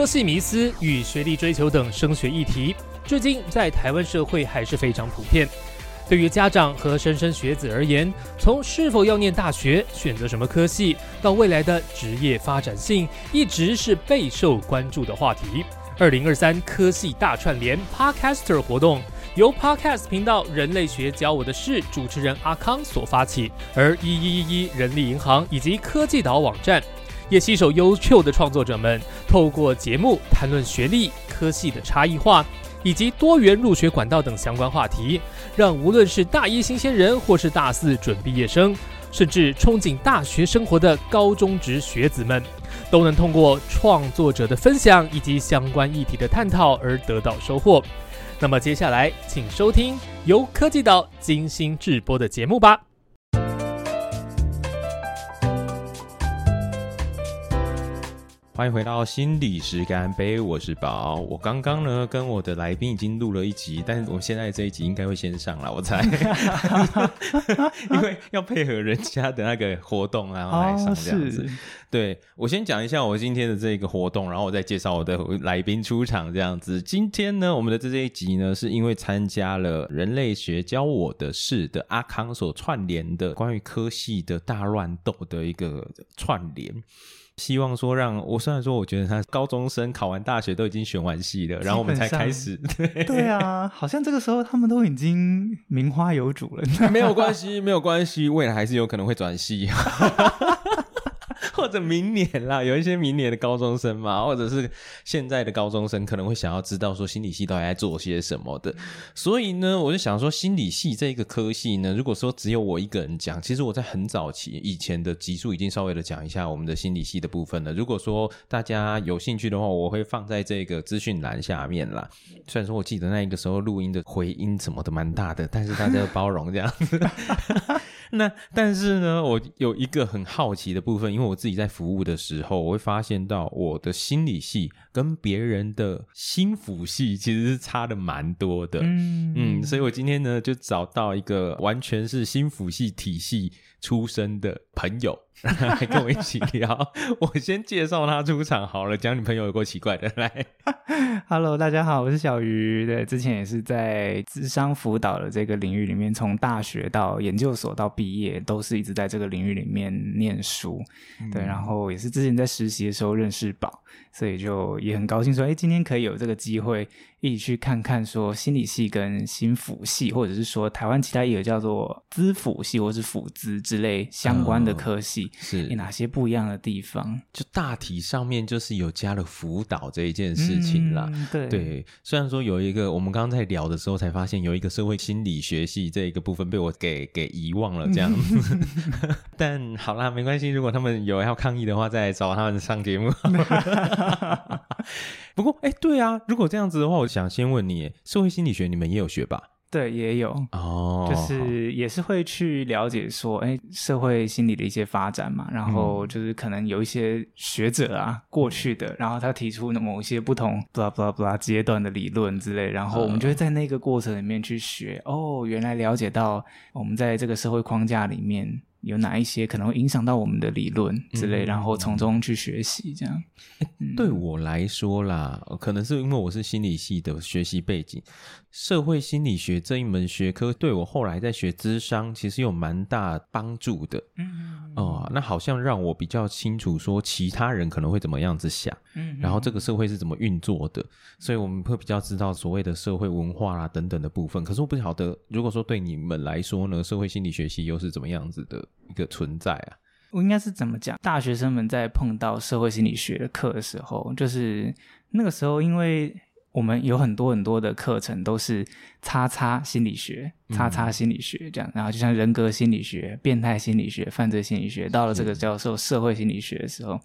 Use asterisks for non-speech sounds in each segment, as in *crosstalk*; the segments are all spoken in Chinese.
科系迷思与学历追求等升学议题，至今在台湾社会还是非常普遍。对于家长和莘莘学子而言，从是否要念大学、选择什么科系，到未来的职业发展性，一直是备受关注的话题。二零二三科系大串联 Podcaster 活动，由 Podcast 频道《人类学教我的事》主持人阿康所发起，而一一一一人力银行以及科技岛网站，也携手优秀的创作者们，透过节目谈论学历、科系的差异化。以及多元入学管道等相关话题，让无论是大一新鲜人，或是大四准毕业生，甚至憧憬大学生活的高中职学子们，都能通过创作者的分享以及相关议题的探讨而得到收获。那么接下来，请收听由科技岛精心制播的节目吧。欢迎回到心理师干杯，我是宝。我刚刚呢跟我的来宾已经录了一集，但是我现在这一集应该会先上了，我猜，*laughs* 因为要配合人家的那个活动然后来上这样子。对我先讲一下我今天的这个活动，然后我再介绍我的来宾出场这样子。今天呢，我们的这这一集呢，是因为参加了人类学教我的事的阿康所串联的关于科系的大乱斗的一个串联。希望说让我虽然说我觉得他高中生考完大学都已经选完系了，然后我们才开始。*laughs* 对对啊，好像这个时候他们都已经名花有主了。*laughs* 没有关系，没有关系，未来还是有可能会转系。或者明年啦，有一些明年的高中生嘛，*laughs* 或者是现在的高中生，可能会想要知道说心理系到底在做些什么的。所以呢，我就想说，心理系这个科系呢，如果说只有我一个人讲，其实我在很早期以前的集数已经稍微的讲一下我们的心理系的部分了。如果说大家有兴趣的话，我会放在这个资讯栏下面啦。虽然说我记得那一个时候录音的回音什么的蛮大的，但是大家包容这样子。*laughs* *laughs* 那但是呢，我有一个很好奇的部分，因为我自己在服务的时候，我会发现到我的心理系跟别人的心腹系其实是差的蛮多的。嗯嗯，所以我今天呢就找到一个完全是心腹系体系出生的朋友。来 *laughs* 跟我一起聊，*laughs* 我先介绍他出场好了。讲女朋友有够奇怪的，*laughs* 来，Hello，大家好，我是小鱼。对，之前也是在智商辅导的这个领域里面，从大学到研究所到毕业，都是一直在这个领域里面念书。对，然后也是之前在实习的时候认识宝，所以就也很高兴说，哎，今天可以有这个机会。一起去看看，说心理系跟心辅系，或者是说台湾其他也有叫做资辅系或是辅资之类相关的科系，是有哪些不一样的地方？就大体上面就是有加了辅导这一件事情啦。对对，虽然说有一个，我们刚刚在聊的时候才发现有一个社会心理学系这一个部分被我给给遗忘了这样子。*laughs* 但好啦，没关系，如果他们有要抗议的话，再找他们上节目。*laughs* 不过，哎，对啊，如果这样子的话，我想先问你，社会心理学你们也有学吧？对，也有哦，就是也是会去了解说，哎，社会心理的一些发展嘛，然后就是可能有一些学者啊，过去的，然后他提出某一些不同，blah blah blah 阶段的理论之类，然后我们就会在那个过程里面去学，哦，原来了解到我们在这个社会框架里面。有哪一些可能会影响到我们的理论之类，然后从中去学习，这样。对我来说啦，可能是因为我是心理系的学习背景。社会心理学这一门学科对我后来在学智商其实有蛮大帮助的。嗯哦，那好像让我比较清楚说其他人可能会怎么样子想，嗯，然后这个社会是怎么运作的，所以我们会比较知道所谓的社会文化啊等等的部分。可是我不晓得，如果说对你们来说呢，社会心理学系又是怎么样子的一个存在啊？我应该是怎么讲？大学生们在碰到社会心理学的课的时候，就是那个时候，因为。我们有很多很多的课程都是叉叉心理学、叉叉心理学这样，然后就像人格心理学、变态心理学、犯罪心理学，到了这个教授社会心理学的时候，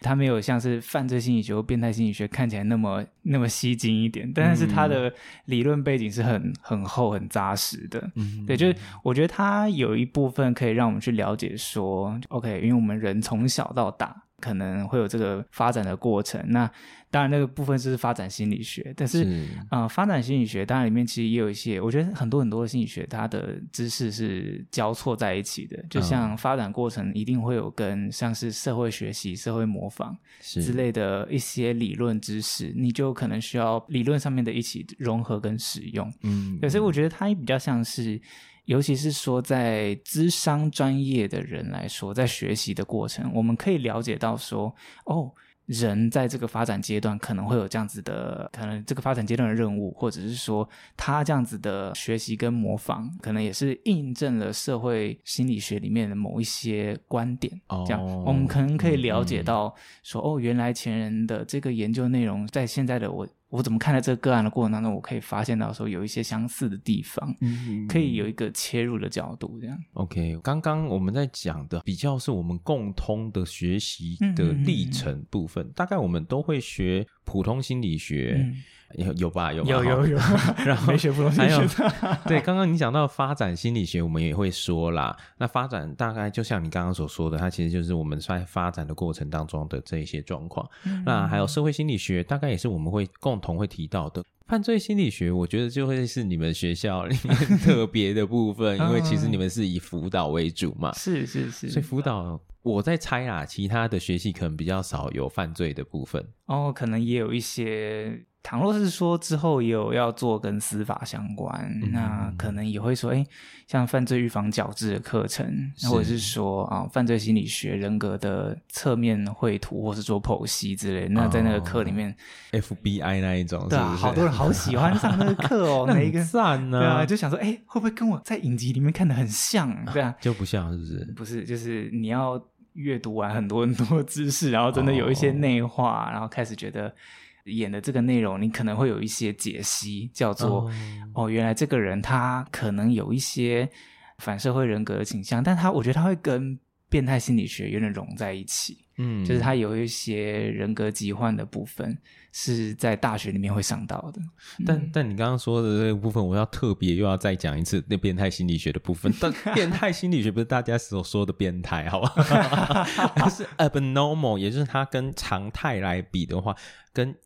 他没有像是犯罪心理学或变态心理学看起来那么那么吸睛一点，但是他的理论背景是很很厚很扎实的。嗯对，就是我觉得他有一部分可以让我们去了解说，OK，因为我们人从小到大。可能会有这个发展的过程。那当然，那个部分就是发展心理学，但是是呃，发展心理学当然里面其实也有一些，我觉得很多很多的心理学，它的知识是交错在一起的。就像发展过程一定会有跟像是社会学习、社会模仿之类的一些理论知识，你就可能需要理论上面的一起融合跟使用。嗯对，所以我觉得它也比较像是，尤其是说在资商专业的人来说，在学习的过程，我们可以了解到说，哦。人在这个发展阶段可能会有这样子的，可能这个发展阶段的任务，或者是说他这样子的学习跟模仿，可能也是印证了社会心理学里面的某一些观点。这样，哦我们可能可以了解到说，哦，原来前人的这个研究内容，在现在的我，我怎么看待这个个案的过程当中，我可以发现到说有一些相似的地方，嗯可以有一个切入的角度，这样。OK，刚刚我们在讲的比较是我们共通的学习的历程部分，大概我们都会学普通心理学，嗯有有吧？有吧有有有，*laughs* 然后还有 *laughs* 对，*laughs* 刚刚你讲到发展心理学，我们也会说啦。那发展大概就像你刚刚所说的，它其实就是我们在发展的过程当中的这一些状况。那还有社会心理学，大概也是我们会共同会提到的。犯罪心理学，我觉得就会是你们学校里面特别的部分，因为其实你们是以辅导为主嘛。是是是，所以辅导，我在猜啦，其他的学系可能比较少有犯罪的部分。哦，可能也有一些。倘若是说之后也有要做跟司法相关，嗯那可能也会说，哎，像犯罪预防矫治的课程，或者是说啊，犯罪心理学、人格的侧面绘图，或是做剖析之类。那在那个课里面，FBI 那一种，对好多人好喜欢上那个课哦，*laughs* 那每一个很赞呢、对啊，就想说，哎，会不会跟我在影集里面看的很像？对啊，就不像是不是？不是，就是你要阅读完很多很多知识，然后真的有一些内化，然后开始觉得演的这个内容，你可能会有一些解析，叫做哦哦原来这个人他可能有一些反社会人格的倾向，但他我觉得他会跟变态心理学有点融在一起，嗯，就是他有一些人格疾患的部分是在大学里面会上到的。但但你刚刚说的这个部分，我要特别又要再讲一次那变态心理学的部分。但 *laughs* 变态心理学不是大家所说的变态，好吧？*laughs* 而是 abnormal，也就是它跟常态来比的话，跟啊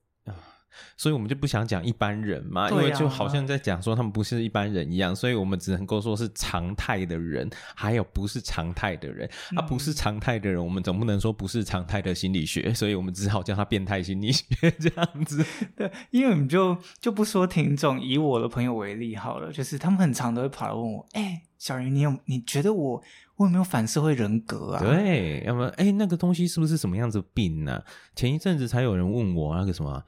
所以我们就不想讲一般人嘛，因为就好像在讲说他们不是一般人一样，所以我们只能够说是常态的人，还有不是常态的人。啊，不是常态的人，我们总不能说不是常态的心理学，所以我们只好叫他变态心理学 *laughs* 这样子。对，因为我们就就不说听众，以我的朋友为例好了，就是他们很常都会跑来问我，哎、小云，你有你觉得我我有没有反社会人格啊？，对，要么哎，那个东西是不是什么样子病呢、前一阵子才有人问我那个什么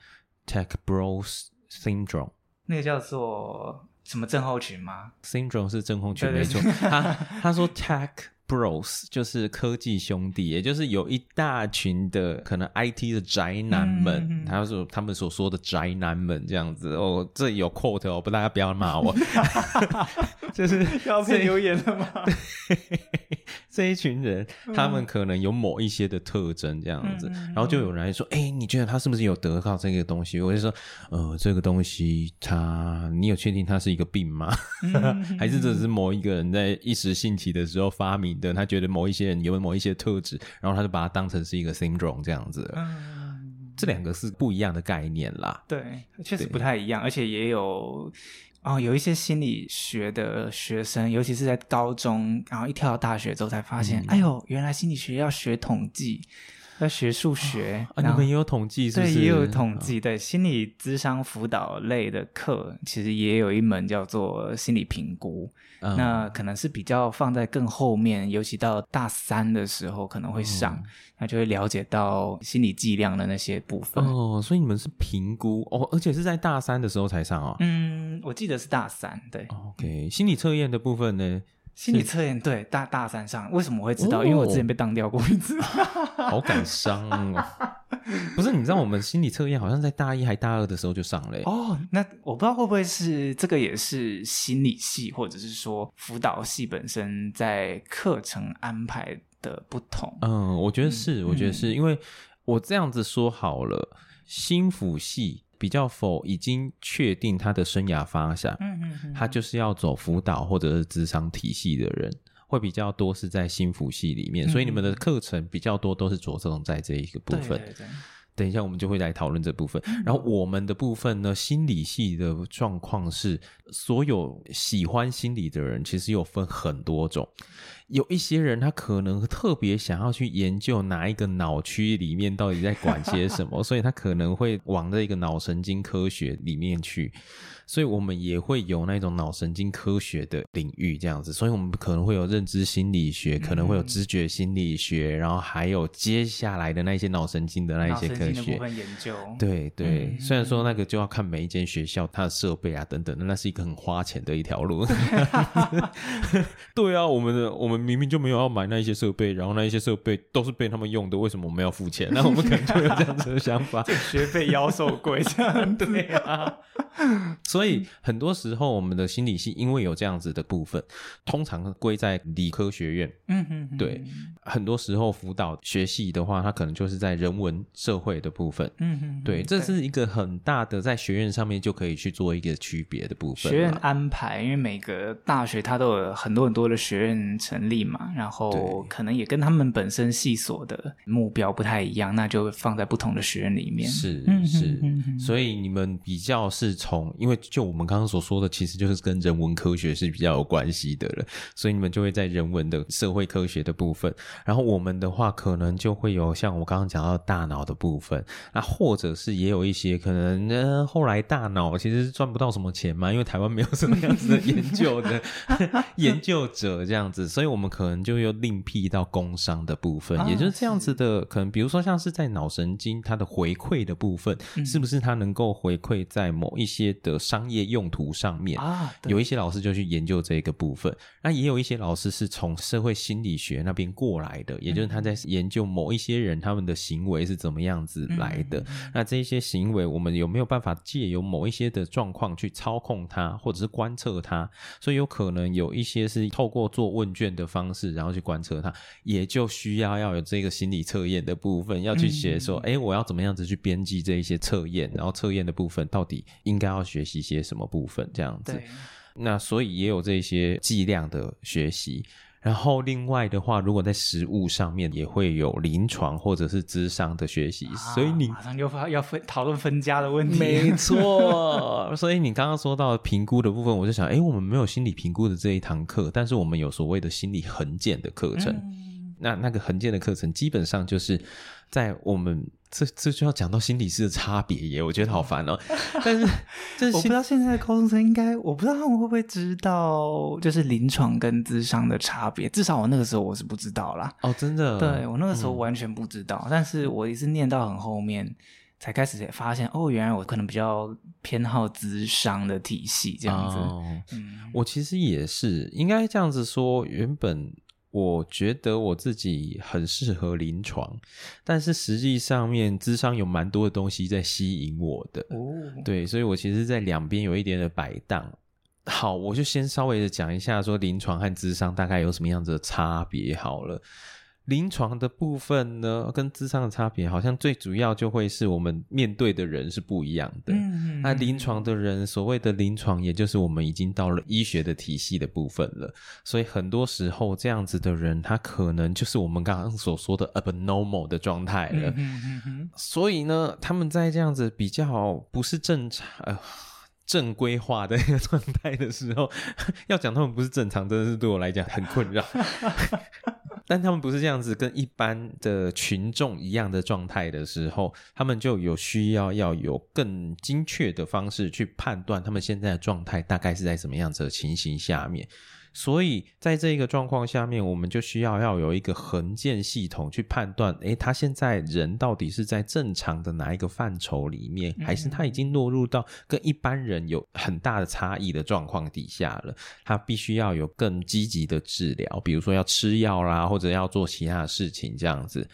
Tech Bros Syndrome。那个叫做什么症候群吗？Syndrome 是症候群，没错。他他说 Tech Bros 就是科技兄弟，也就是有一大群的可能 IT 的宅男们，嗯嗯嗯他说他们所说的宅男们这样子哦，这有 quote 哦，不大家不要骂我，*laughs* *laughs* 就是要这留言了吗？*laughs* 这一群人，他们可能有某一些的特征这样子，然后就有人来说，哎、你觉得他是不是有得到这个东西？我就说，呃，这个东西他，你有确定他是一个病吗？嗯还是这只是某一个人在一时兴起的时候发明的？他觉得某一些人有某一些特质，然后他就把它当成是一个 syndrome 这样子。嗯，这两个是不一样的概念啦。对，确实不太一样，而且也有。哦，有一些心理学的学生，尤其是在高中，然后一跳到大学之后才发现，嗯哎呦，原来心理学要学统计，要学数学，啊，你们也有统计是不是？对，也有统计。对，心理咨商辅导类的课，其实也有一门叫做心理评估。嗯那可能是比较放在更后面，尤其到大三的时候可能会嗯上，那就会了解到心理剂量的那些部分。哦，所以你们是评估哦，而且是在大三的时候才上哦。嗯，我记得是大三，对，OK，心理测验的部分呢，心理测验对大大三上，为什么我会知道？哦因为我之前被当掉过一次。*laughs* 好感伤哦。不是，你知道我们心理测验好像在大一还大二的时候就上了耶。哦，那我不知道会不会是这个也是心理系或者是说辅导系本身在课程安排的不同。嗯，我觉得是，我觉得是因为我这样子说好了，心辅系比较否已经确定他的生涯方向，嗯嗯嗯，他就是要走辅导或者是职场体系的人。会比较多是在心辅系里面，所以你们的课程比较多都是着重在这一个部分。对对对等一下，我们就会来讨论这部分。然后我们的部分呢，心理系的状况是，所有喜欢心理的人其实有分很多种。有一些人他可能特别想要去研究哪一个脑区里面到底在管些什么，*laughs* 所以他可能会往这个脑神经科学里面去。所以我们也会有那种脑神经科学的领域这样子，所以我们可能会有认知心理学，可能会有知觉心理学，然后还有接下来的那些脑神经的那一些科学。研究。对对，虽然说那个就要看每一间学校它的设备啊等等，那是一个很花钱的一条路。*laughs* *laughs* 对啊，我们的我们明明就没有要买那一些设备，然后那一些设备都是被他们用的，为什么我们要付钱？*laughs* 那我们可能就有这样子的想法，学费妖受贵这样 *laughs* 对啊。所以很多时候，我们的心理系因为有这样子的部分，通常归在理科学院。嗯嗯，对。很多时候辅导学系的话，它可能就是在人文社会的部分。嗯嗯，对，这是一个很大的在学院上面就可以去做一个区别的部分。学院安排，因为每个大学它都有很多很多的学院成立嘛，然后可能也跟他们本身系所的目标不太一样，那就放在不同的学院里面。是是，所以你们比较是从，因为就我们刚刚所说的，其实就是跟人文科学是比较有关系的了，所以你们就会在人文的社会科学的部分。然后我们的话，可能就会有像我刚刚讲到大脑的部分，那或者是也有一些可能呢，后来大脑其实赚不到什么钱嘛，因为台湾没有什么样子的研究的 *laughs* 研究者这样子，所以我们可能就又另辟到工商的部分，也就是这样子的。可能比如说像是在脑神经它的回馈的部分，是不是它能够回馈在某一些的商业用途上面啊？有一些老师就去研究这个部分，那也有一些老师是从社会心理学那边过来。来的，也就是他在研究某一些人他们的行为是怎么样子来的。那这些行为，我们有没有办法借由某一些的状况去操控它，或者是观测它？所以有可能有一些是透过做问卷的方式，然后去观测它，也就需要要有这个心理测验的部分，要去写说，哎，我要怎么样子去编辑这一些测验，然后测验的部分到底应该要学习些什么部分，这样子。那所以也有这些剂量的学习。然后另外的话，如果在食物上面也会有临床或者是智商的学习，所以你马上就要分讨论分家的问题。没 *laughs* 错，所以你刚刚说到评估的部分，我就想，哎，我们没有心理评估的这一堂课，但是我们有所谓的心理横件的课程。那那个横件的课程，基本上就是在我们。这这就要讲到心理师的差别耶，我觉得好烦哦。*laughs* 但是，我不知道现在的高中生应该，我不知道他们会不会知道，就是临床跟智商的差别。至少我那个时候我是不知道啦。哦，真的？对我那个时候完全不知道。但是我也是念到很后面，才开始发现，哦，原来我可能比较偏好智商的体系这样子。嗯，我其实也是应该这样子说，原本。我觉得我自己很适合临床，但是实际上面智商有蛮多的东西在吸引我的。哦，对，所以我其实，在两边有一点的摆荡。好，我就先稍微的讲一下，说临床和智商大概有什么样子的差别好了。临床的部分呢，跟智商的差别，好像最主要就会是我们面对的人是不一样的。嗯，那临床的人，所谓的临床，也就是我们已经到了医学的体系的部分了。所以很多时候，这样子的人，他可能就是我们刚刚所说的 abnormal 的状态了。嗯所以呢，他们在这样子比较不是正常、呃正规化的一 *laughs* 个状态的时候，*laughs* 要讲他们不是正常，真的是对我来讲很困扰。*laughs* 但他们不是这样子，跟一般的群众一样的状态的时候，他们就有需要要有更精确的方式去判断他们现在的状态大概是在什么样子的情形下面。所以在这一个状况下面，我们就需要要有一个横件系统去判断，诶，他现在人到底是在正常的哪一个范畴里面，还是他已经落入到跟一般人有很大的差异的状况底下了？他必须要有更积极的治疗，比如说要吃药啦，或者要做其他的事情，这样子，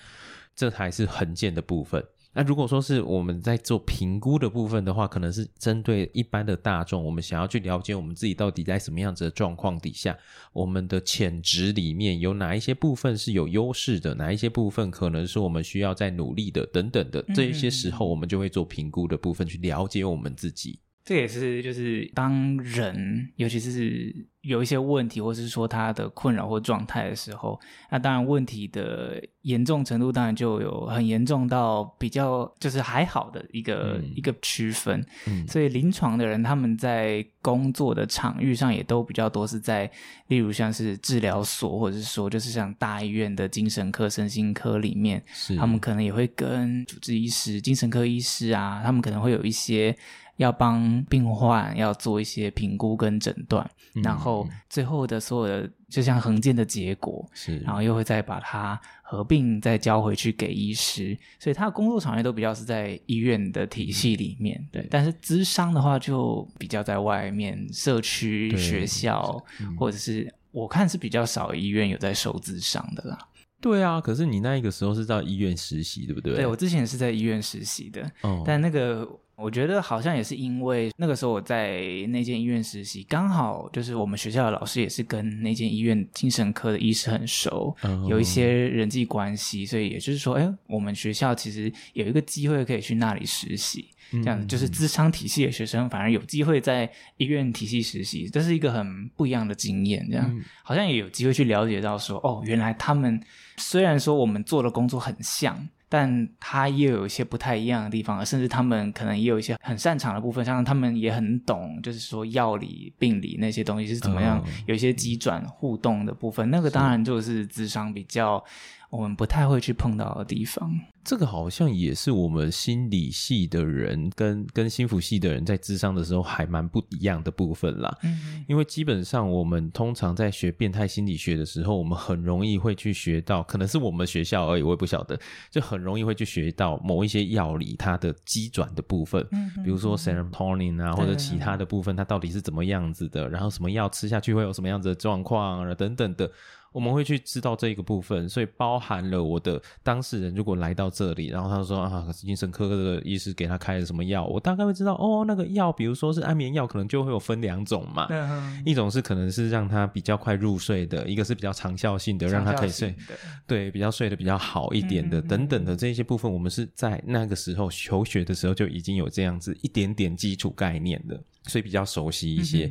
这才是横件的部分。那如果说是我们在做评估的部分的话，可能是针对一般的大众，我们想要去了解我们自己到底在什么样子的状况底下，我们的潜质里面有哪一些部分是有优势的，哪一些部分可能是我们需要再努力的，等等的这一些时候，我们就会做评估的部分去了解我们自己。这也是就是当人，尤其是有一些问题，或是说他的困扰或状态的时候，那当然问题的严重程度当然就有很严重到比较就是还好的一个、嗯一个区分。嗯所以临床的人他们在工作的场域上也都比较多是在，例如像是治疗所，或者是说就是像大医院的精神科、身心科里面，他们可能也会跟主治医师、精神科医师啊，他们可能会有一些要帮病患要做一些评估跟诊断，嗯然后最后的所有的就像横件的结果，是，然后又会再把它合并再交回去给医师，所以他的工作场域都比较是在医院的体系里面，对。但是咨商的话就比较在外面社区、学校，嗯或者是我看是比较少医院有在收咨商的啦。对啊，可是你那一个时候是在医院实习，对不对？对我之前是在医院实习的，哦，但那个我觉得好像也是因为那个时候我在那间医院实习，刚好就是我们学校的老师也是跟那间医院精神科的医师很熟，哦有一些人际关系，所以也就是说，哎，我们学校其实有一个机会可以去那里实习。这这样就是资商体系的学生反而有机会在医院体系实习，这是一个很不一样的经验。这样、嗯好像也有机会去了解到说，哦，原来他们虽然说我们做的工作很像，但他又有一些不太一样的地方，甚至他们可能也有一些很擅长的部分，像他们也很懂，就是说药理、病理那些东西是怎么样，嗯。有一些急转互动的部分，那个当然就是智商比较我们不太会去碰到的地方。这个好像也是我们心理系的人跟跟心辅系的人在智商的时候还蛮不一样的部分啦。嗯因为基本上我们通常在学变态心理学的时候，我们很容易会去学到，可能是我们学校而已，我也不晓得，就很容易会去学到某一些药理它的机转的部分，嗯比如说 serotonin 啊，或者其他的部分，它到底是怎么样子的，然后什么药吃下去会有什么样子的状况啊，等等的。我们会去知道这一个部分，所以包含了我的当事人如果来到这里，然后他说啊，精神科的医师给他开了什么药，我大概会知道哦，那个药，比如说是安眠药，可能就会有分两种嘛，嗯一种是可能是让他比较快入睡的，一个是比较长效性的，让他可以睡，对，比较睡得比较好一点的，嗯嗯嗯。等等的这些部分，我们是在那个时候求学的时候就已经有这样子一点点基础概念的，所以比较熟悉一些。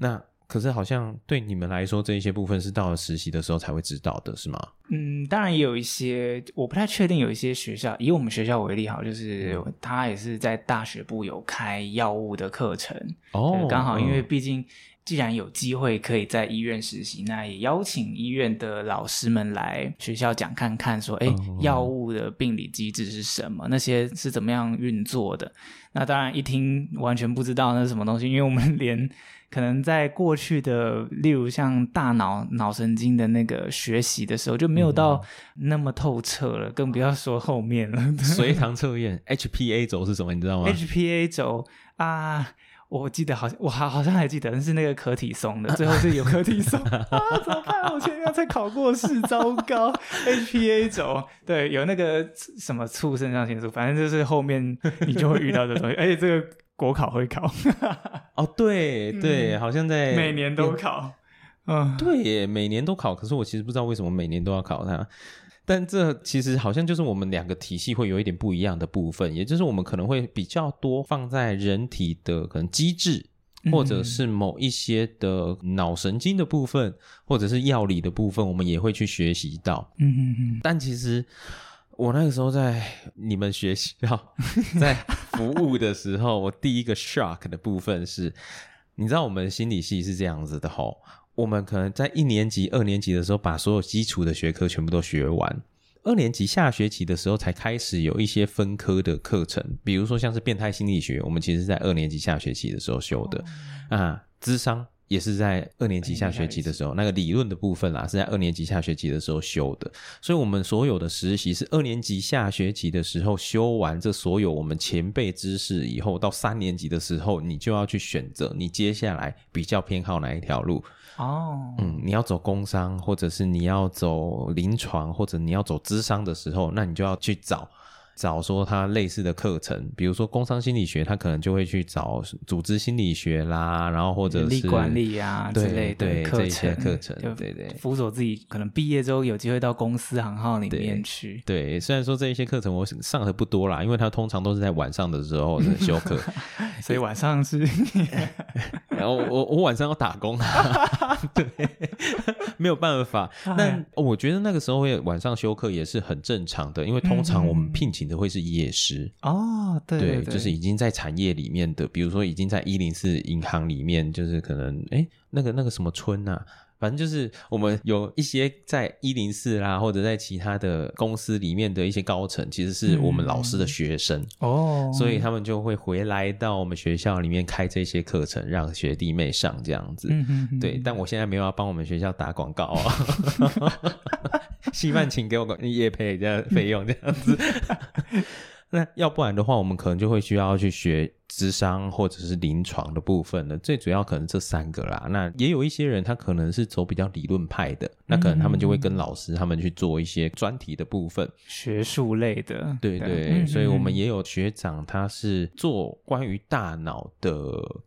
那可是好像对你们来说，这一些部分是到了实习的时候才会知道的，是吗？嗯，当然也有一些，我不太确定有一些学校，以我们学校为例，好，就是他也是在大学部有开药物的课程，哦刚好因为嗯毕竟既然有机会可以在医院实习，那也邀请医院的老师们来学校讲看看，说，哎哦，药物的病理机制是什么？那些是怎么样运作的？那当然一听完全不知道那是什么东西，因为我们连可能在过去的，例如像大脑脑神经的那个学习的时候，就没有到那么透彻了，更不要说后面了。*laughs* 随堂测验 HPA 轴是什么？你知道吗？HPA 轴啊，我记得好像我好好像还记得是那个可体松的，最后是有可体松啊，怎么办？我前天才考过试，糟糕！HPA 轴对，有那个什么促肾上腺素，反正就是后面你就会遇到的东西，而且这个国考会考，*laughs* 哦，对对，好像在嗯每年都考，嗯，对耶，每年都考，可是我其实不知道为什么每年都要考它。但这其实好像就是我们两个体系会有一点不一样的部分，也就是我们可能会比较多放在人体的可能机制，或者是某一些的脑神经的部分，或者是药理的部分，我们也会去学习到。嗯嗯嗯，但其实我那个时候在你们学校 *laughs* 在服务的时候，我第一个 shock 的部分是，你知道我们心理系是这样子的吼，我们可能在一年级、二年级的时候把所有基础的学科全部都学完。二年级下学期的时候才开始有一些分科的课程，比如说像是变态心理学，我们其实是在二年级下学期的时候修的、啊，智商也是在二年级下学期的时候，那个理论的部分啦是在二年级下学期的时候修的，所以我们所有的实习是二年级下学期的时候修完这所有我们前辈知识以后，到三年级的时候，你就要去选择你接下来比较偏好哪一条路。哦，嗯，你要走工商，或者是你要走临床，或者你要走咨商的时候，那你就要去找找说他类似的课程，比如说工商心理学，他可能就会去找组织心理学啦，然后或者是管理啊之对类的课对这一些程，课程就对对辅佐自己可能毕业之后有机会到公司行号里面去。对，虽然说这一些课程我上的不多啦，因为他通常都是在晚上的时候的休课，*laughs* 所以晚上是 *laughs* 然后我我晚上要打工，啊 *laughs* 对，没有办法。但我觉得那个时候会晚上休课也是很正常的，因为通常我们聘请的会是夜师，哦，对对，对，就是已经在产业里面的，比如说已经在一零四银行里面，就是可能哎那个那个什么村呐、反正就是我们有一些在一零四啦，或者在其他的公司里面的一些高层，其实是我们老师的学生，哦，所以他们就会回来到我们学校里面开这些课程，让学弟妹上这样子。嗯哼哼对，但我现在没有要帮我们学校打广告啊，*laughs* *laughs* 希望请给我个业配这样费用这样子。*laughs* 那要不然的话，我们可能就会需要去学智商或者是临床的部分了。最主要可能这三个啦。那也有一些人他可能是走比较理论派的，那可能他们就会跟老师他们去做一些专题的部分。学术类的，对对，嗯所以我们嗯也有学长，他是做关于大脑的，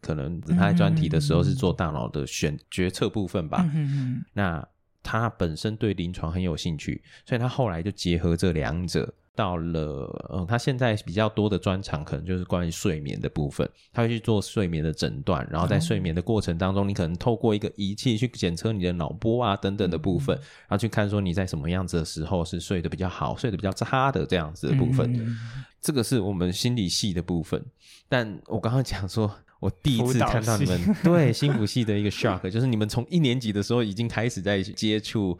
可能他在专题的时候是做大脑的选决策部分吧。嗯哼那他本身对临床很有兴趣，所以他后来就结合这两者。到了，嗯，他现在比较多的专长可能就是关于睡眠的部分，他会去做睡眠的诊断，然后在睡眠的过程当中，你可能透过一个仪器去检测你的脑波啊等等的部分，然后去看说你在什么样子的时候是睡得比较好、睡得比较差的这样子的部分。嗯这个是我们心理系的部分，但我刚刚讲说，我第一次看到你们 *laughs* 对心辅系的一个 *laughs* shock，就是你们从一年级的时候已经开始在接触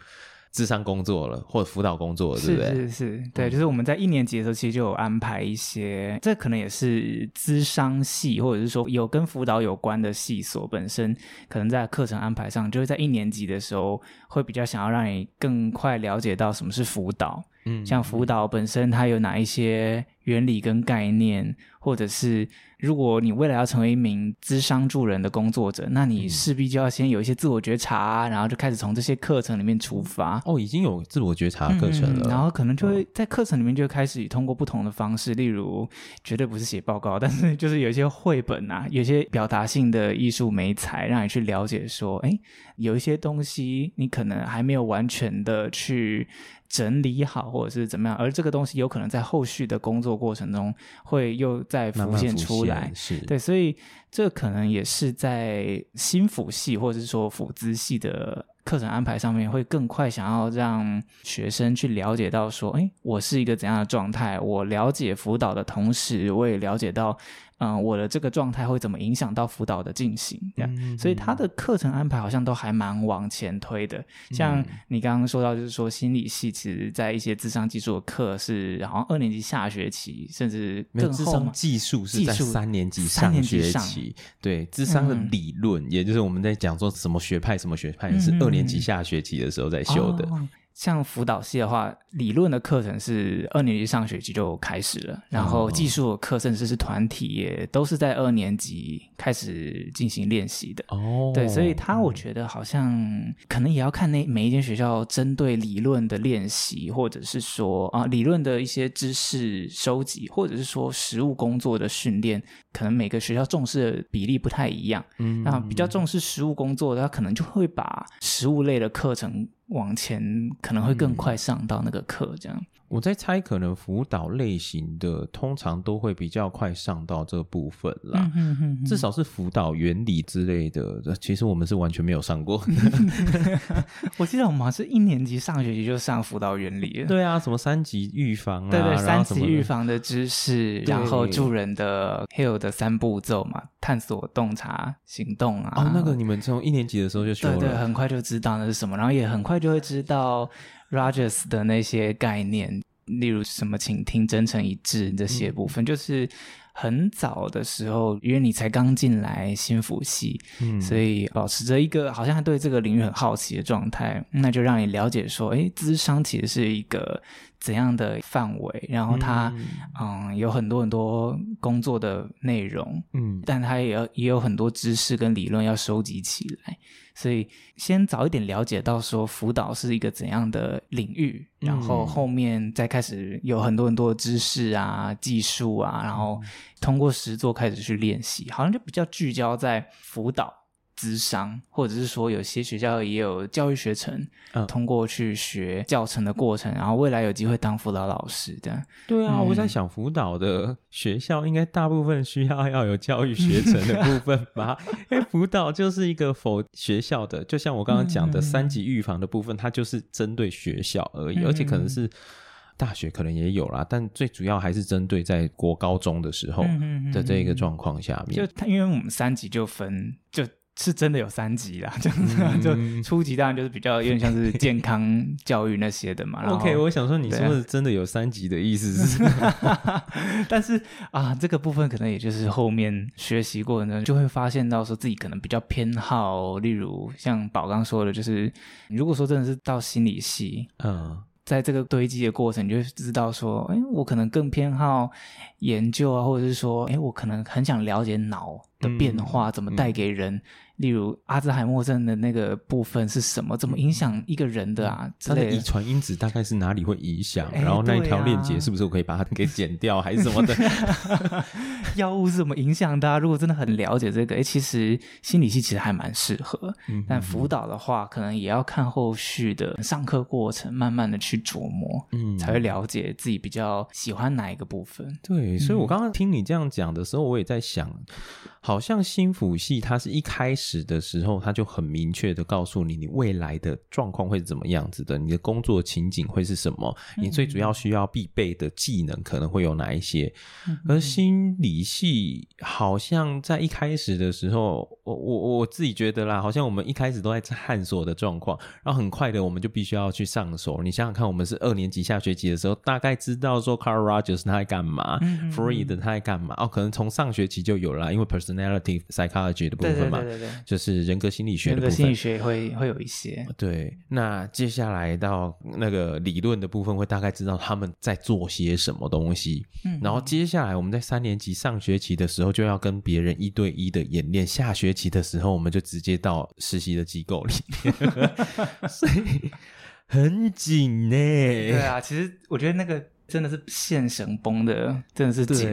智商工作了，或者辅导工作了，对不对？是是是，对，就是我们在一年级的时候，其实就有安排一些，这可能也是智商系，或者是说有跟辅导有关的系所本身，可能在课程安排上，就是在一年级的时候，会比较想要让你更快了解到什么是辅导，嗯像辅导本身它有哪一些原理跟概念，或者是如果你未来要成为一名资商助人的工作者，那你势必就要先有一些自我觉察，然后就开始从这些课程里面出发。哦，已经有自我觉察课程了，嗯然后可能就会在课程里面就开始通过不同的方式，例如绝对不是写报告，但是就是有一些绘本啊，有些表达性的艺术美材，让你去了解说，哎，有一些东西你可能还没有完全的去整理好，或者是怎么样，而这个东西有可能在后续的工作过程中会又再浮现慢慢浮出来。是，对，所以这可能也是在新辅系或者是说辅资系的课程安排上面，会更快想要让学生去了解到说，哎，我是一个怎样的状态？我了解辅导的同时，我也了解到，嗯、我的这个状态会怎么影响到辅导的进行，这样。嗯所以他的课程安排好像都还蛮往前推的，嗯像你刚刚说到，就是说心理系其实在一些智商技术的课是好像二年级下学期，甚至没有智商更后吗？技术是在三年级上学期，对，智商的嗯理论，也就是我们在讲说什么学派什么学派，是嗯二年级下学期的时候在修的。哦像辅导系的话，理论的课程是二年级上学期就开始了，然后哦技术的课甚至是团体也都是在二年级开始进行练习的。哦，对，所以他我觉得好像可能也要看那每一间学校针对理论的练习，或者是说啊理论的一些知识收集，或者是说实务工作的训练，可能每个学校重视的比例不太一样。嗯那比较重视实务工作的，他可能就会把实务类的课程往前，可能会更快上到那个课，这样。我在猜，可能辅导类型的通常都会比较快上到这部分啦。嗯哼至少是辅导原理之类的，其实我们是完全没有上过。*laughs* *laughs* 我记得我们好像是一年级上学期就上辅导原理了。对啊，什么三级预防啊，对对，三级预防的知识，然后助人的 HIL 的三步骤嘛，探索、洞察、行动啊。哦，那个你们从一年级的时候就修对对，很快就知道那是什么，然后也很快就会知道 Rogers 的那些概念，例如什么请听、真诚一致这些部分，就是很早的时候，因为你才刚进来新辅系，嗯。所以保持着一个好像对这个领域很好奇的状态，那就让你了解说，哎，咨商其实是一个怎样的范围，然后他嗯。有很多很多工作的内容，嗯。但他也要也有很多知识跟理论要收集起来，所以先早一点了解到说辅导是一个怎样的领域，然后嗯后面再开始有很多很多的知识啊、技术啊，然后通过实作开始去练习，好像就比较聚焦在辅导。咨商，或者是说有些学校也有教育学程，嗯。通过去学教程的过程，然后未来有机会当辅导老师的。对啊，嗯。我在想辅导的学校应该大部分需要要有教育学程的部分吧，*laughs* 因为辅导就是一个否学校的，就像我刚刚讲的嗯。三级预防的部分，它就是针对学校而已，嗯。而且可能是大学可能也有啦，但最主要还是针对在国高中的时候的这一个嗯。状况下面。就，因为我们三级就分，就是真的有三级啦，这样子啊，嗯就初级当然就是比较有点像是健康教育那些的嘛。*laughs* OK，我想说你说的真的有三级的意思是？*laughs* 但是啊，这个部分可能也就是后面学习过程中就会发现到说自己可能比较偏好，例如像宝刚说的，就是如果说真的是到心理系，嗯在这个堆积的过程，你就会知道说，哎，我可能更偏好研究啊，或者是说，哎，我可能很想了解脑的变化、怎么带给人，例如阿兹海默症的那个部分是什么，怎么影响一个人的啊之它的遗。传因子大概是哪里会影响？哎然后那一条链接是不是我可以把它给剪掉，*laughs* 还是什么的？*laughs* 药物是怎么影响的、啊？如果真的很了解这个，哎，其实心理系其实还蛮适合。嗯但辅导的话，可能也要看后续的上课过程，慢慢的去琢磨，嗯才会了解自己比较喜欢哪一个部分。对，所以嗯我刚刚听你这样讲的时候，我也在想，好像心辅系它是一开始的时候，它就很明确的告诉你，你未来的状况会是怎么样子的，你的工作情景会是什么，你最主要需要必备的技能可能会有哪一些。而心理系好像在一开始的时候，我我我自己觉得啦，好像我们一开始都在探索的状况，然后很快的我们就必须要去上手。你想想看，我们是二年级下学期的时候，大概知道说 Carl Rogers 他在干嘛、嗯 f r e e d 他在干嘛，哦，可能从上学期就有了，因为 personality psychology 的部分嘛，对对对，就是人格心理学的部分。人格心理学会会有一些，对，那接下来到那个理论的部分，会大概知道他们在做些什么东西。嗯。然后接下来我们在三年级上学期的时候，就要跟别人一对一的演练；下学期的时候，我们就直接到实习的机构里面，*laughs* 所以很紧呢、对啊，其实我觉得那个真的是线绳崩的，真的是紧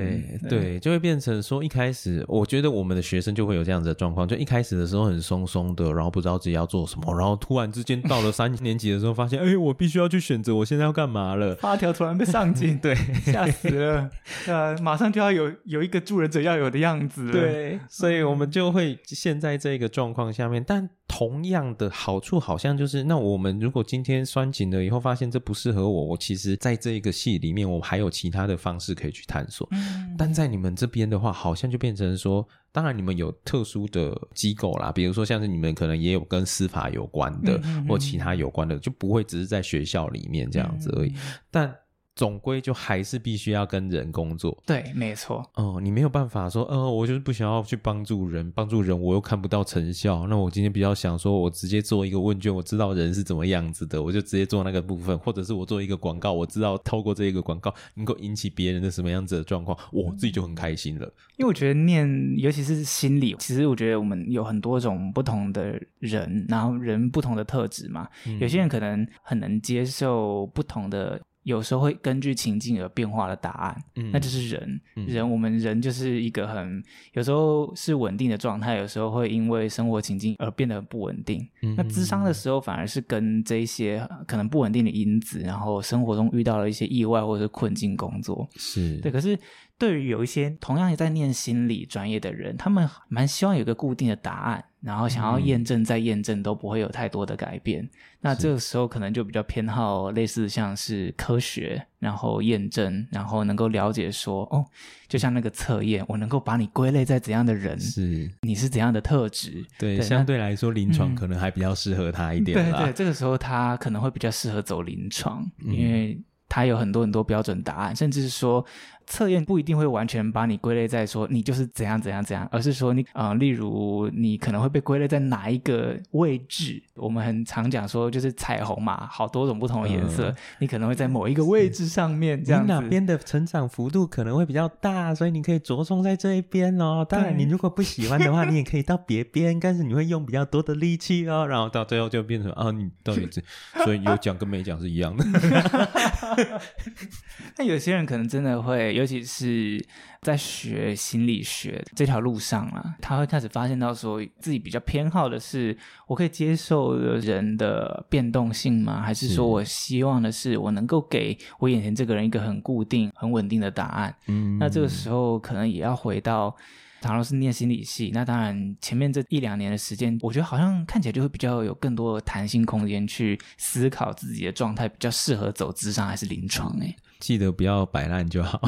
对，对，就会变成说，一开始我觉得我们的学生就会有这样子的状况，就一开始的时候很松松的，然后不知道自己要做什么，然后突然之间到了三年级的时候，发现，哎，我必须要去选择我现在要干嘛了。*laughs* 发条突然被上紧，对。吓死了，对 *laughs* 啊，马上就要有有一个助人者要有的样子了，对，所以我们就会现在这个状况下面，但同样的好处好像就是，那我们如果今天拴紧了以后，发现这不适合我，我其实在这一个系里面，我还有其他的方式可以去探索。嗯，但在你们这边的话，好像就变成说，当然你们有特殊的机构啦，比如说像是你们可能也有跟司法有关的，嗯嗯嗯或其他有关的，就不会只是在学校里面这样子而已。但总归就还是必须要跟人工作。对，没错，哦，你没有办法说，呃，我就是不想要去帮助人，帮助人我又看不到成效。那我今天比较想说，我直接做一个问卷，我知道人是怎么样子的，我就直接做那个部分，或者是我做一个广告，我知道透过这个广告能够引起别人的什么样子的状况，我自己就很开心了。因为我觉得念，尤其是心理，其实我觉得我们有很多种不同的人，然后人不同的特质嘛。有些人可能很能接受不同的，有时候会根据情境而变化的答案，嗯那就是人。嗯人，我们人就是一个很有时候是稳定的状态，有时候会因为生活情境而变得不稳定。嗯那智商的时候，反而是跟这一些呃可能不稳定的因子，然后生活中遇到了一些意外或者是困境工作。是对，可是对于有一些同样也在念心理专业的人，他们蛮希望有一个固定的答案，然后想要嗯验证再验证都不会有太多的改变。那这个时候可能就比较偏好类似像是科学，然后验证，然后能够了解说，哦，就像那个测验，我能够把你归类在怎样的人，是，你是怎样的特质。对，对相对来说，临床嗯可能还比较适合他一点啦。对对，这个时候他可能会比较适合走临床，嗯因为他有很多很多标准答案，甚至是说测验不一定会完全把你归类在说你就是怎样怎样怎样，而是说你啊、呃例如你可能会被归类在哪一个位置。我们很常讲说，就是彩虹嘛，好多种不同的颜色，你可能会在某一个位置上面这样子。你哪边的成长幅度可能会比较大，所以你可以着重在这一边哦。当然，你如果不喜欢的话，你也可以到别边，但是你会用比较多的力气哦。然后到最后就变成啊，你到底是，所以有讲跟没讲是一样的。*laughs* 那有些人可能真的会，尤其是在学心理学这条路上啊，他会开始发现到说自己比较偏好的是，我可以接受人的变动性吗？还是是说我希望的是我能够给我眼前这个人一个很固定、很稳定的答案？嗯那这个时候可能也要回到。倘若是念心理系，那当然前面这一两年的时间，我觉得好像看起来就会比较有更多的弹性空间去思考自己的状态比较适合走智商还是临床、欸。记得不要摆烂就好。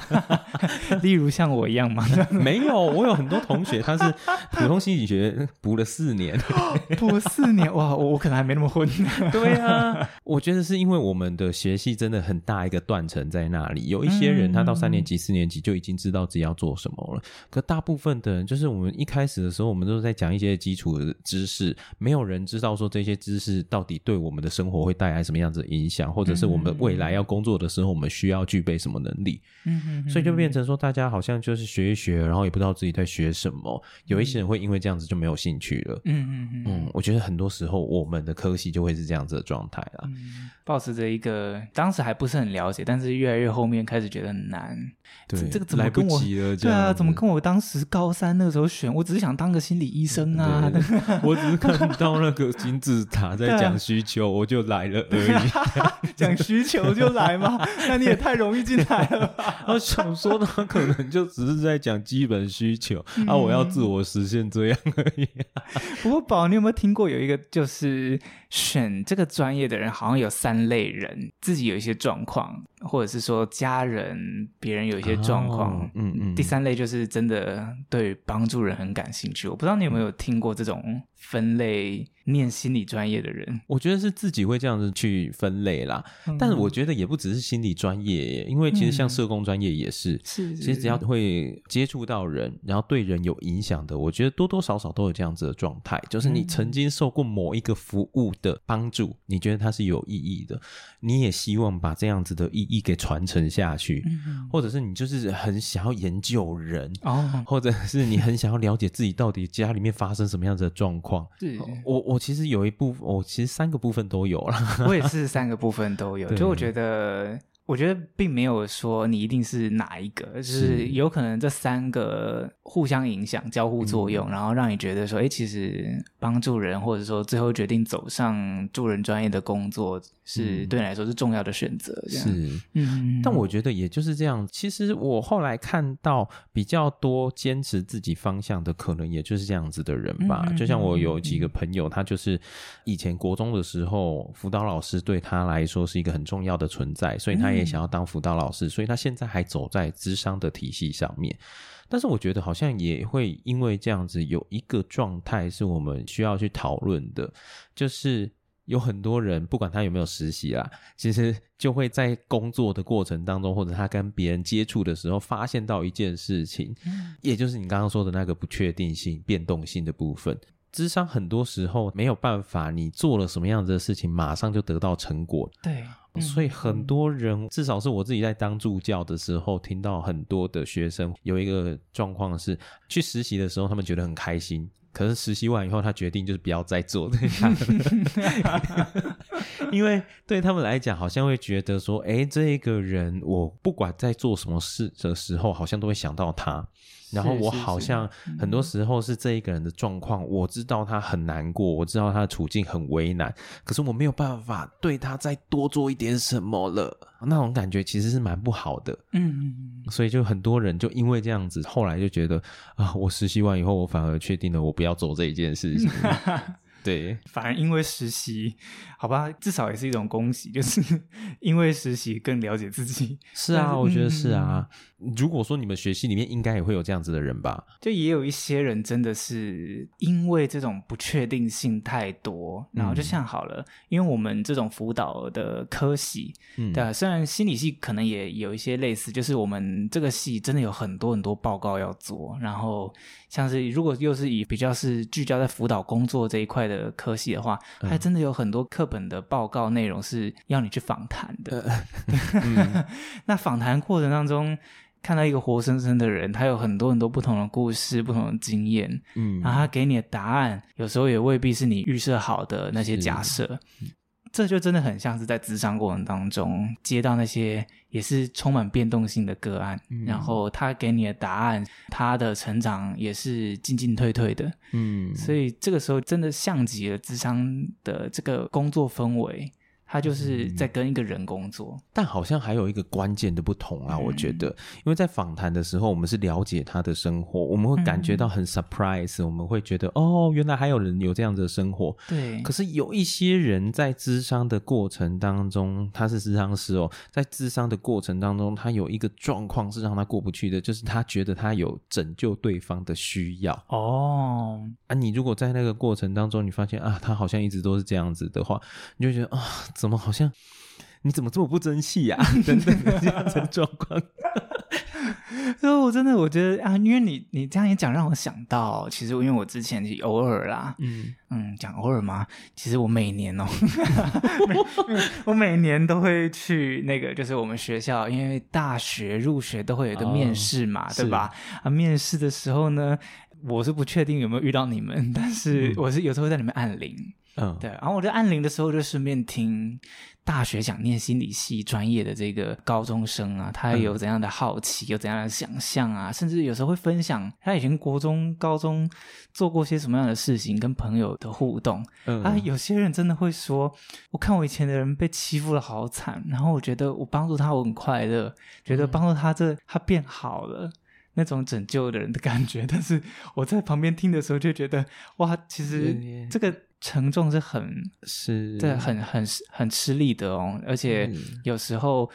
*laughs* 例如像我一样吗？*laughs* 没有，我有很多同学他是普通心理学补了四年。*gasps* 补四年哇，我我可能还没那么混。*laughs* 对啊，我觉得是因为我们的学系真的很大一个断层在那里，有一些人他到三年级、四年级就已经知道自己要做什么了，可大部分的人就是我们一开始的时候，我们都是在讲一些基础的知识，没有人知道说这些知识到底对我们的生活会带来什么样子的影响，或者是我们未来要工作的时候，我们需要具备什么能力。嗯所以就变成说，大家好像就是学一学，然后也不知道自己在学什么。有一些人会因为这样子就没有兴趣了。嗯嗯嗯嗯，我觉得很多时候我们的科系就会是这样子的状态啦。嗯，保持着一个当时还不是很了解，但是越来越后面开始觉得很难。对，这这个怎么来不跟我及了？对啊，怎么跟我当时高三那个时候选？我只是想当个心理医生啊。*laughs* 我只是看到那个金字塔在讲需求，我就来了而已。*laughs* 讲需求就来嘛？那你也太容易进来了吧？*laughs* 我想说，他可能就只是在讲基本需求嗯啊，我要自我实现这样而已。不过宝，你有没有听过有一个就是选这个专业的人，好像有三类人，自己有一些状况，或者是说家人、别人有一些状况。哦嗯嗯第三类就是真的对帮助人很感兴趣。我不知道你有没有听过这种分类念心理专业的人，我觉得是自己会这样子去分类啦，但是我觉得也不只是心理专业耶，因为其实像社工专业也是。是其实只要会接触到人，然后对人有影响的，我觉得多多少少都有这样子的状态，就是你曾经受过某一个服务的帮助，你觉得它是有意义的，你也希望把这样子的意义给传承下去，或者是你就是很想要研究人，哦，或者是你很想要了解自己到底家里面发生什么样子的状况。是我我其实有一部分，我其实三个部分都有了。我也是三个部分都有，*laughs* 就我觉得。我觉得并没有说你一定是哪一个，就是有可能这三个互相影响、交互作用，然后让你觉得说，哎，其实帮助人，或者说最后决定走上助人专业的工作，是对你来说是重要的选择。这样，是，嗯，但我觉得也就是这样。其实我后来看到比较多坚持自己方向的，可能也就是这样子的人吧。就像我有几个朋友，他就是以前国中的时候，辅导老师对他来说是一个很重要的存在，所以他也想要当辅导老师，所以他现在还走在智商的体系上面。但是我觉得好像也会因为这样子有一个状态是我们需要去讨论的，就是有很多人不管他有没有实习啦，其实就会在工作的过程当中，或者他跟别人接触的时候，发现到一件事情，也就是你刚刚说的那个不确定性、变动性的部分。智商很多时候没有办法，你做了什么样子的事情，马上就得到成果。对，所以很多人，至少是我自己在当助教的时候，听到很多的学生有一个状况是，去实习的时候他们觉得很开心，可是实习完以后，他决定就是不要再做这样，*laughs* *laughs* 因为对他们来讲，好像会觉得说，哎，这一个人，我不管在做什么事的时候，好像都会想到他。然后我好像很多时候是这一个人的状况，我知道他很难过，我知道他的处境很为难，可是我没有办法对他再多做一点什么了，那种感觉其实是蛮不好的。嗯，所以就很多人就因为这样子，后来就觉得啊，我实习完以后，我反而确定了我不要做这一件事情。*laughs* 对，反而因为实习，好吧，至少也是一种恭喜，就是 *laughs* 因为实习更了解自己。是啊，是我觉得是嗯啊。如果说你们学系里面应该也会有这样子的人吧？就也有一些人真的是因为这种不确定性太多，然后就像好了，因为我们这种辅导的科系，嗯，对啊，虽然心理系可能也有一些类似，就是我们这个系真的有很多很多报告要做，然后像是如果又是以比较是聚焦在辅导工作这一块的科系的话，还真的有很多课本的报告内容是要你去访谈的。*laughs* 那访谈过程当中。看到一个活生生的人，他有很多很多不同的故事、不同的经验，嗯然后他给你的答案，有时候也未必是你预设好的那些假设。这就真的很像是在咨商过程当中接到那些也是充满变动性的个案，然后他给你的答案，他的成长也是进进退退的，嗯，所以这个时候真的像极了咨商的这个工作氛围，他就是在跟一个人工作。但好像还有一个关键的不同啊，我觉得，因为在访谈的时候，我们是了解他的生活，我们会感觉到很 surprise，、我们会觉得哦，原来还有人有这样子的生活。对，可是有一些人在咨商的过程当中，他是咨商师哦，在咨商的过程当中，他有一个状况是让他过不去的，就是他觉得他有拯救对方的需要哦，啊。你如果在那个过程当中，你发现啊，他好像一直都是这样子的话，你就觉得啊，怎么好像你怎么这么不争气呀、*laughs* 等等的这样子的状况。*laughs* 所以我真的我觉得啊，因为你你这样一讲，让我想到，其实因为我之前偶尔啦，嗯嗯，讲偶尔嘛，其实我每年哦，*laughs* 每我每年都会去那个，就是我们学校，因为大学入学都会有一个面试嘛，哦对吧？啊，面试的时候呢，我是不确定有没有遇到你们，但是我是有时候会在里面按铃，嗯，对，然后我在按铃的时候，就顺便听大学想念心理系专业的这个高中生啊，他有怎样的好奇，有怎样的想象啊，甚至有时候会分享他以前国中、高中做过些什么样的事情，跟朋友的互动。嗯。啊，有些人真的会说，我看我以前的人被欺负的好惨，然后我觉得我帮助他，我很快乐，觉得帮助他这他变好了。那种拯救的人的感觉，但是我在旁边听的时候就觉得，哇，其实这个承重是很是，对，很很很吃力的哦，而且嗯有时候，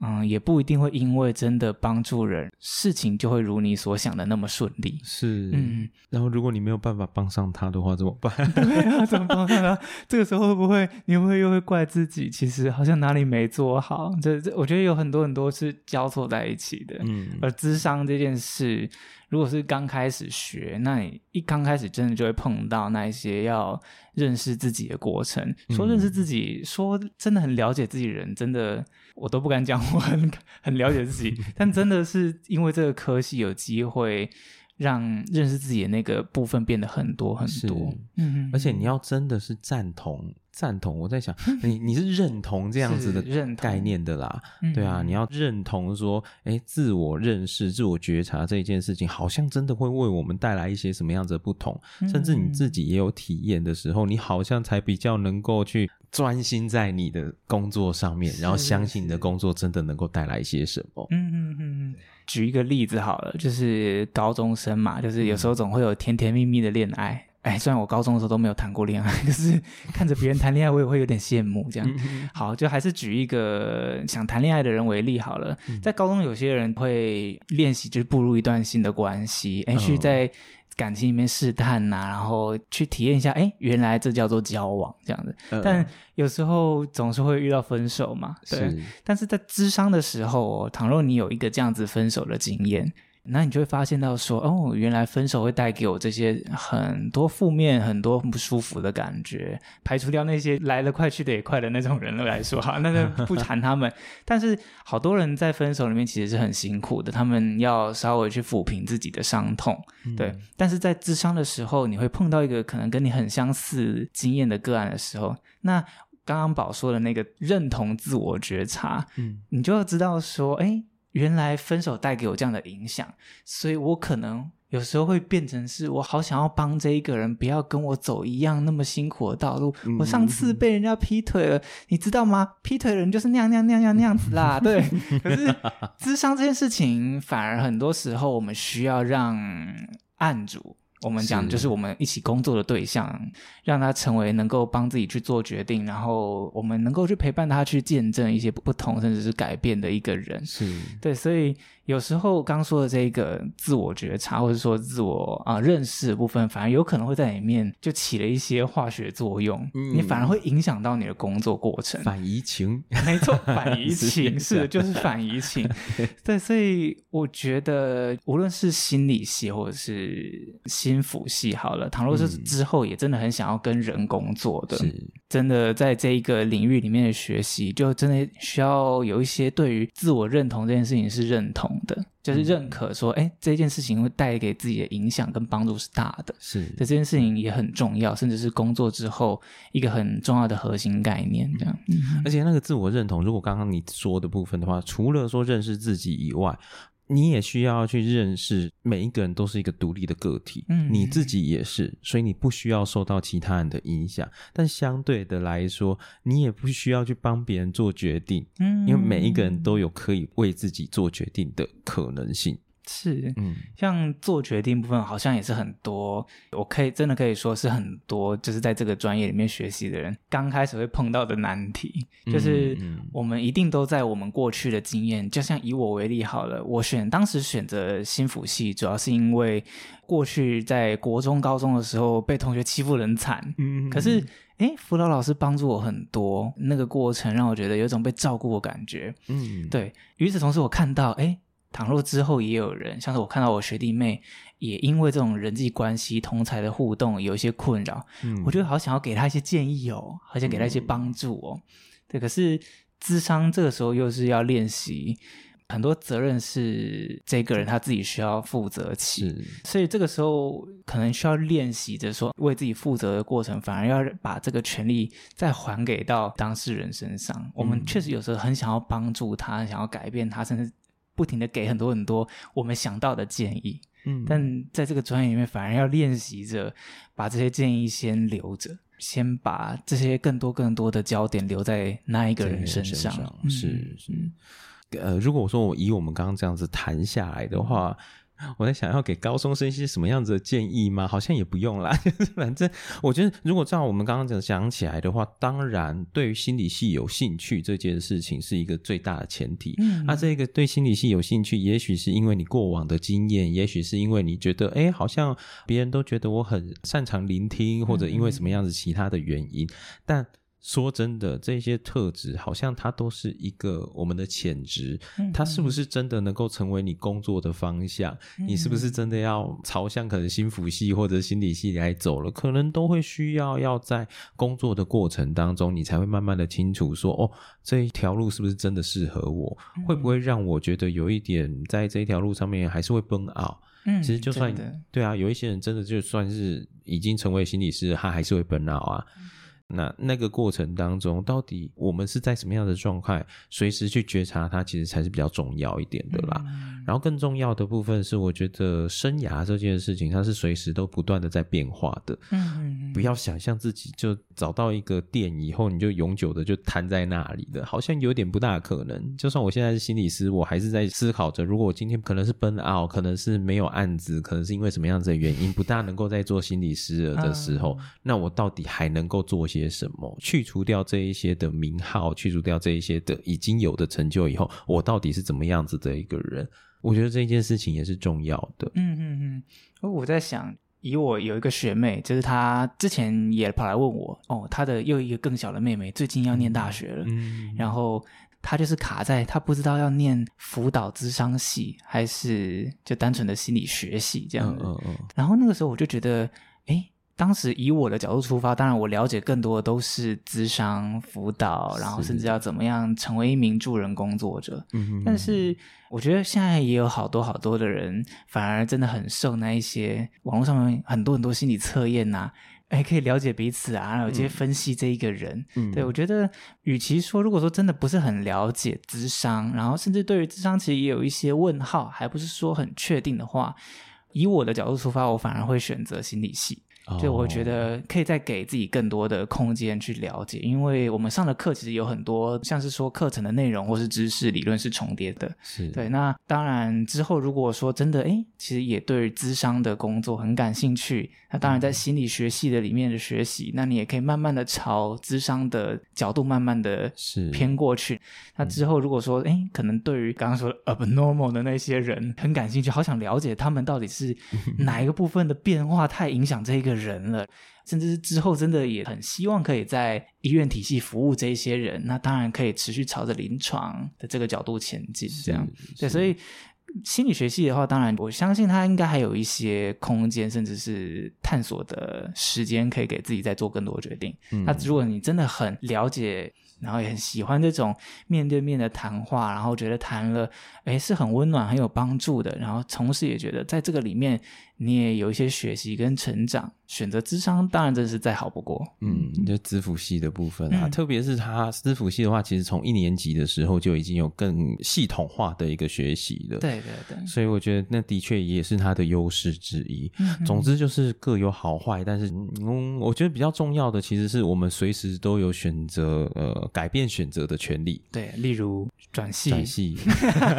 嗯，也不一定会因为真的帮助人，事情就会如你所想的那么顺利。是，嗯，然后如果你没有办法帮上他的话，怎么办？*laughs* 对啊，怎么帮他呢？*laughs* 这个时候会不会你会不会又会怪自己？其实好像哪里没做好。这这，我觉得有很多很多是交错在一起的。嗯而智商这件事，如果是刚开始学，那你一刚开始真的就会碰到那一些要认识自己的过程。说认识自己，说真的很了解自己人，真的我都不敢讲我很 *laughs* 很了解自己，*laughs* 但真的是因为这个科系有机会让认识自己的那个部分变得很多很是多。嗯，而且你要真的是赞同赞同，我在想，你你是认同这样子的认概念的啦，嗯。对啊，你要认同说，哎，自我认识、自我觉察这一件事情，好像真的会为我们带来一些什么样子的不同，甚至你自己也有体验的时候，你好像才比较能够去专心在你的工作上面，然后相信你的工作真的能够带来一些什么。嗯嗯嗯嗯，举一个例子好了，就是高中生嘛，就是有时候总会有甜甜蜜蜜的恋爱。哎，虽然我高中的时候都没有谈过恋爱，*laughs* 可是看着别人谈恋爱，我也会有点羡慕。这样，好，就还是举一个想谈恋爱的人为例好了。在高中，有些人会练习，就是步入一段新的关系，哎，去嗯在感情里面试探呐、然后去体验一下，哎，原来这叫做交往这样子。呃但有时候总是会遇到分手嘛，对。是但是在智商的时候、哦，倘若你有一个这样子分手的经验，那你就会发现到说，哦，原来分手会带给我这些很多负面、很多不舒服的感觉。排除掉那些来得快去得也快的那种人来说，哈，那就不谈他们。*laughs* 但是好多人在分手里面其实是很辛苦的，他们要稍微去抚平自己的伤痛，对。但是在咨商的时候，你会碰到一个可能跟你很相似经验的个案的时候，那刚刚宝说的那个认同自我觉察，嗯你就要知道说，哎，原来分手带给我这样的影响，所以我可能有时候会变成是我好想要帮这一个人，不要跟我走一样那么辛苦的道路。我上次被人家劈腿了，你知道吗？劈腿的人就是那样那样那样那样那样子啦。*laughs* 对，可是智商这件事情，反而很多时候我们需要让案主。我们讲就是我们一起工作的对象，让他成为能够帮自己去做决定，然后我们能够去陪伴他去见证一些不同甚至是改变的一个人。是对，所以有时候刚说的这个自我觉察，或者说自我啊、认识的部分，反而有可能会在里面就起了一些化学作用，嗯你反而会影响到你的工作过程。反移情，没错，反移 *laughs* 情是的，就是反移情。*laughs* 对，所以我觉得无论是心理系或者是心辅系，好了，倘若是嗯之后也真的很想要跟人工作的，是真的在这一个领域里面的学习，就真的需要有一些对于自我认同这件事情是认同的，就是认可说，哎、这件事情会带给自己的影响跟帮助是大的。是这件事情也很重要，甚至是工作之后一个很重要的核心概念。这样，嗯而且那个自我认同，如果刚刚你说的部分的话，除了说认识自己以外，你也需要去认识每一个人都是一个独立的个体，嗯你自己也是，所以你不需要受到其他人的影响。但相对的来说，你也不需要去帮别人做决定，嗯因为每一个人都有可以为自己做决定的可能性。是，嗯，像做决定部分，好像也是很多，我可以真的可以说是很多，就是在这个专业里面学习的人刚开始会碰到的难题，就是我们一定都在我们过去的经验，就像以我为例好了，我选当时选择心辅系，主要是因为过去在国中、高中的时候被同学欺负得很惨，嗯可是。诶，辅导老师帮助我很多，那个过程让我觉得有一种被照顾的感觉。嗯，对，与此同时，我看到，哎，倘若之后也有人，像是我看到我学弟妹，也因为这种人际关系、同才的互动有一些困扰，嗯我就好想要给他一些建议哦，好想给他一些帮助哦。对，可是智商这个时候又是要练习，很多责任是这个人他自己需要负责起。所以这个时候可能需要练习着说为自己负责的过程，反而要把这个权利再还给到当事人身上。我们确实有时候很想要帮助他，想要改变他，甚至不停的给很多很多我们想到的建议。嗯但在这个专业里面，反而要练习着把这些建议先留着，先把这些更多更多的焦点留在那一个人身上。嗯是是。呃，如果我说我以我们刚刚这样子谈下来的话，我在想要给高中生一些什么样子的建议吗？好像也不用啦，*laughs* 反正我觉得，如果照我们刚刚讲想起来的话，当然对于心理系有兴趣这件事情是一个最大的前提。嗯那这个对心理系有兴趣，也许是因为你过往的经验，也许是因为你觉得，哎，好像别人都觉得我很擅长聆听，或者因为什么样子其他的原因。但说真的，这些特质好像它都是一个我们的潜质，它是不是真的能够成为你工作的方向？你是不是真的要朝向可能心辅系或者心理系来走了？可能都会需要要在工作的过程当中，你才会慢慢的清楚说，哦，这一条路是不是真的适合我？会不会让我觉得有一点在这一条路上面还是会崩拗？嗯其实就算对啊，有一些人真的就算是已经成为心理师，他还是会崩拗啊。那那个过程当中，到底我们是在什么样的状态，随时去觉察它，其实才是比较重要一点的啦。然后更重要的部分是，我觉得生涯这件事情，它是随时都不断的在变化的。嗯不要想象自己就找到一个店以后，你就永久的就瘫在那里的，好像有点不大可能。就算我现在是心理师，我还是在思考着，如果我今天可能是奔 out，可能是没有案子，可能是因为什么样子的原因，不大能够再做心理师了的时候，那我到底还能够做些什么？去除掉这一些的名号，去除掉这一些的已经有的成就以后，我到底是怎么样子的一个人？我觉得这件事情也是重要的。嗯嗯嗯，而我在想，以我有一个学妹，就是她之前也跑来问我，哦，她的又一个更小的妹妹最近要念大学了，嗯然后她就是卡在她不知道要念辅导智商系还是就单纯的心理学系这样的。嗯嗯嗯，然后那个时候我就觉得，诶，当时以我的角度出发，当然我了解更多的都是咨商辅导，然后甚至要怎么样成为一名助人工作者。嗯但是我觉得现在也有好多好多的人，反而真的很受那一些网络上面很多很多心理测验呐、哎，可以了解彼此啊，然后有些分析这一个人。嗯对我觉得，与其说如果说真的不是很了解智商，然后甚至对于智商其实也有一些问号，还不是说很确定的话，以我的角度出发，我反而会选择心理系。就我哦觉得可以再给自己更多的空间去了解，因为我们上的课其实有很多，像是说课程的内容或是知识理论是重叠的。是对，那当然之后如果说真的，哎，其实也对咨商的工作很感兴趣，那当然在心理学系的里面的学习，那你也可以慢慢的朝咨商的角度慢慢的是偏过去。那之后如果说，哎，可能对于刚刚说的 abnormal 的那些人很感兴趣，好想了解他们到底是 *laughs* 哪一个部分的变化太影响这一个人了。甚至是之后真的也很希望可以在医院体系服务这一些人，那当然可以持续朝着临床的这个角度前进。这样，对，所以心理学系的话，当然我相信它应该还有一些空间，甚至是探索的时间，可以给自己再做更多决定。嗯那如果你真的很了解，然后也很喜欢这种面对面的谈话，然后觉得谈了，哎，是很温暖、很有帮助的，然后同时也觉得在这个里面你也有一些学习跟成长，选择智商当然真是再好不过。嗯，就资辅系的部分啊，嗯特别是他资辅系的话，其实从一年级的时候就已经有更系统化的一个学习了。，对对对，所以我觉得那的确也是他的优势之一。嗯总之就是各有好坏，但是嗯，我觉得比较重要的其实是我们随时都有选择呃改变选择的权利。对，例如转系，转系，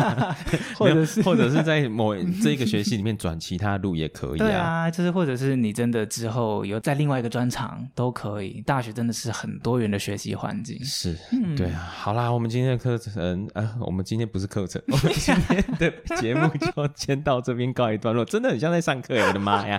*laughs* 或者是或者是在某这个学系里面转其他路也可以对啊，就是或者是你真的之后有在另外一个专场都可以。大学真的是很多元的学习环境。是，嗯对啊。好啦，我们今天的课程，啊，我们今天不是课程，我们今天的 *laughs* 节目就先到这边告一段落，真的很像在上课耶，我的妈呀！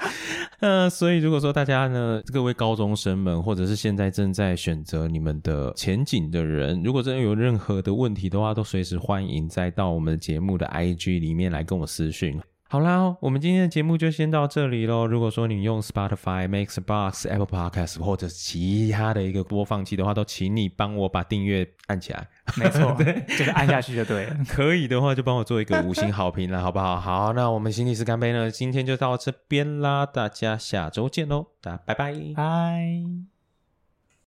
呃，所以如果说大家呢，各位高中生们，或者是现在正在选择你们的前景的人，如果真的有任何的问题的话，都随时欢迎再到我们节目的 IG 里面来跟我私讯。好啦，我们今天的节目就先到这里喽。如果说你用 Spotify、Mixbox、Apple Podcast 或者其他的一个播放器的话，都请你帮我把订阅按起来。没错，*laughs* 就是按下去就对了。*laughs* 可以的话，就帮我做一个五星好评了，好不好？好，那我们心理师干杯呢，今天就到这边啦，大家下周见喽，大家拜拜。拜。